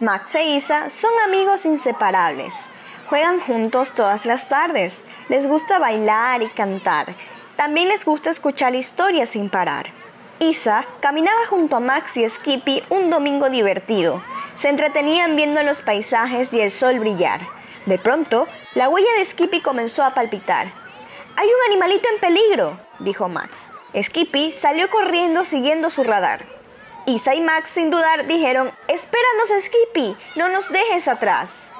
Max e Isa son amigos inseparables. Juegan juntos todas las tardes. Les gusta bailar y cantar. También les gusta escuchar historias sin parar. Isa caminaba junto a Max y Skippy un domingo divertido. Se entretenían viendo los paisajes y el sol brillar. De pronto, la huella de Skippy comenzó a palpitar. Hay un animalito en peligro, dijo Max. Skippy salió corriendo siguiendo su radar. Isa y Max sin dudar dijeron, espéranos Skippy, no nos dejes atrás.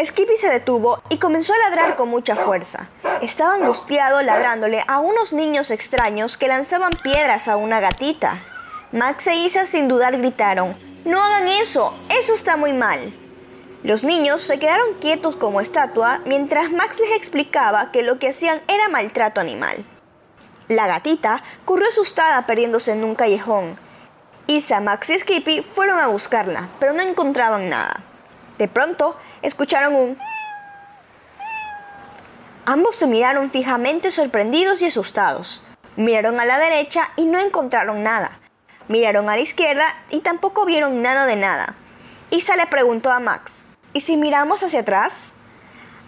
Skippy se detuvo y comenzó a ladrar con mucha fuerza. Estaba angustiado ladrándole a unos niños extraños que lanzaban piedras a una gatita. Max e Isa sin dudar gritaron, no hagan eso, eso está muy mal. Los niños se quedaron quietos como estatua mientras Max les explicaba que lo que hacían era maltrato animal. La gatita corrió asustada perdiéndose en un callejón. Isa, Max y Skippy fueron a buscarla, pero no encontraban nada. De pronto, escucharon un... Ambos se miraron fijamente sorprendidos y asustados. Miraron a la derecha y no encontraron nada. Miraron a la izquierda y tampoco vieron nada de nada. Isa le preguntó a Max, ¿y si miramos hacia atrás?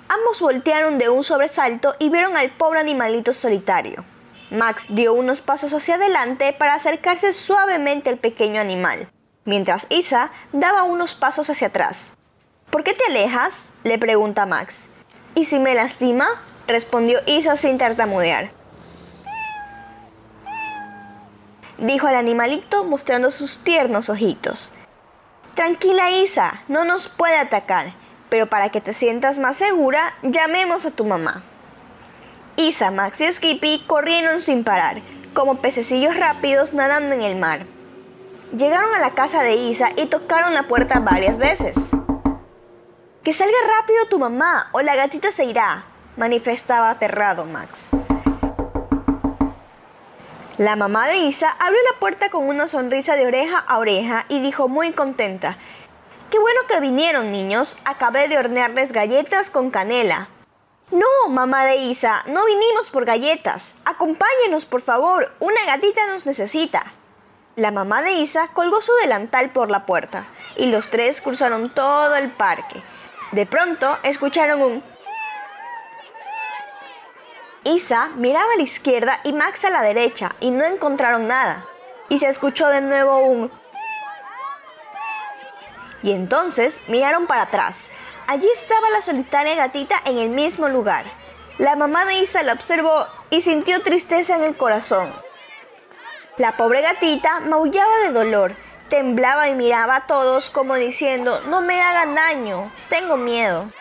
Ambos voltearon de un sobresalto y vieron al pobre animalito solitario. Max dio unos pasos hacia adelante para acercarse suavemente al pequeño animal, mientras Isa daba unos pasos hacia atrás. ¿Por qué te alejas? le pregunta Max. ¿Y si me lastima? respondió Isa sin tartamudear. Dijo el animalito mostrando sus tiernos ojitos. Tranquila Isa, no nos puede atacar, pero para que te sientas más segura, llamemos a tu mamá. Isa, Max y Skippy corrieron sin parar, como pececillos rápidos nadando en el mar. Llegaron a la casa de Isa y tocaron la puerta varias veces. Que salga rápido tu mamá o la gatita se irá, manifestaba aterrado Max. La mamá de Isa abrió la puerta con una sonrisa de oreja a oreja y dijo muy contenta, Qué bueno que vinieron niños, acabé de hornearles galletas con canela. No, mamá de Isa, no vinimos por galletas. Acompáñenos, por favor, una gatita nos necesita. La mamá de Isa colgó su delantal por la puerta y los tres cruzaron todo el parque. De pronto escucharon un... Isa miraba a la izquierda y Max a la derecha y no encontraron nada. Y se escuchó de nuevo un... Y entonces miraron para atrás Allí estaba la solitaria gatita en el mismo lugar. La mamá de Isa la observó y sintió tristeza en el corazón. La pobre gatita maullaba de dolor, temblaba y miraba a todos como diciendo, no me hagan daño, tengo miedo.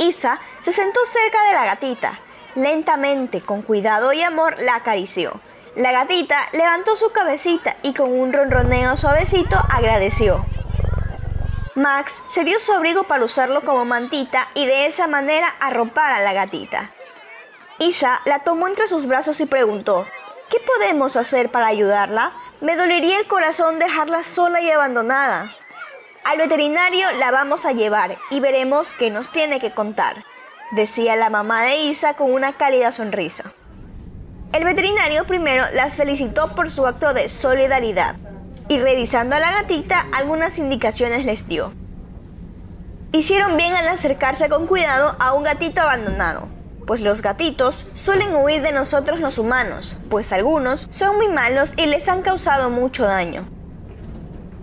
Isa se sentó cerca de la gatita. Lentamente, con cuidado y amor, la acarició. La gatita levantó su cabecita y con un ronroneo suavecito agradeció. Max se dio su abrigo para usarlo como mantita y de esa manera arropar a la gatita. Isa la tomó entre sus brazos y preguntó, ¿qué podemos hacer para ayudarla? Me dolería el corazón dejarla sola y abandonada. Al veterinario la vamos a llevar y veremos qué nos tiene que contar, decía la mamá de Isa con una cálida sonrisa. El veterinario primero las felicitó por su acto de solidaridad y revisando a la gatita algunas indicaciones les dio. Hicieron bien al acercarse con cuidado a un gatito abandonado, pues los gatitos suelen huir de nosotros los humanos, pues algunos son muy malos y les han causado mucho daño.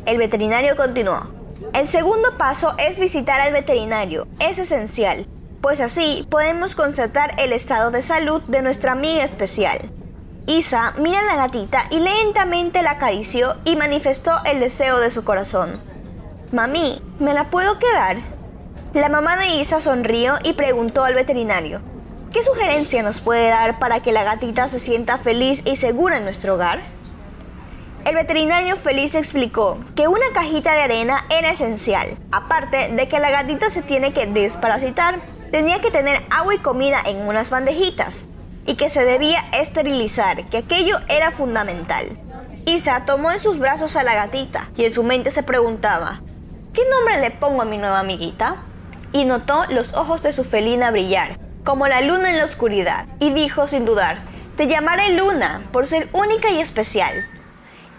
El veterinario continuó. El segundo paso es visitar al veterinario, es esencial, pues así podemos constatar el estado de salud de nuestra amiga especial. Isa mira a la gatita y lentamente la acarició y manifestó el deseo de su corazón. Mami, ¿me la puedo quedar? La mamá de Isa sonrió y preguntó al veterinario, ¿qué sugerencia nos puede dar para que la gatita se sienta feliz y segura en nuestro hogar? El veterinario feliz explicó que una cajita de arena era esencial, aparte de que la gatita se tiene que desparasitar, tenía que tener agua y comida en unas bandejitas, y que se debía esterilizar, que aquello era fundamental. Isa tomó en sus brazos a la gatita y en su mente se preguntaba, ¿qué nombre le pongo a mi nueva amiguita? Y notó los ojos de su felina brillar, como la luna en la oscuridad, y dijo sin dudar, te llamaré Luna por ser única y especial.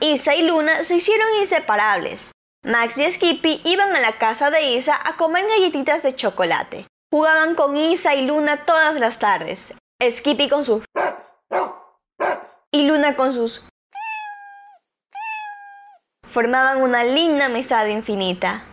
Isa y Luna se hicieron inseparables. Max y Skippy iban a la casa de Isa a comer galletitas de chocolate. Jugaban con Isa y Luna todas las tardes. Skippy con sus... y Luna con sus... formaban una linda mesada infinita.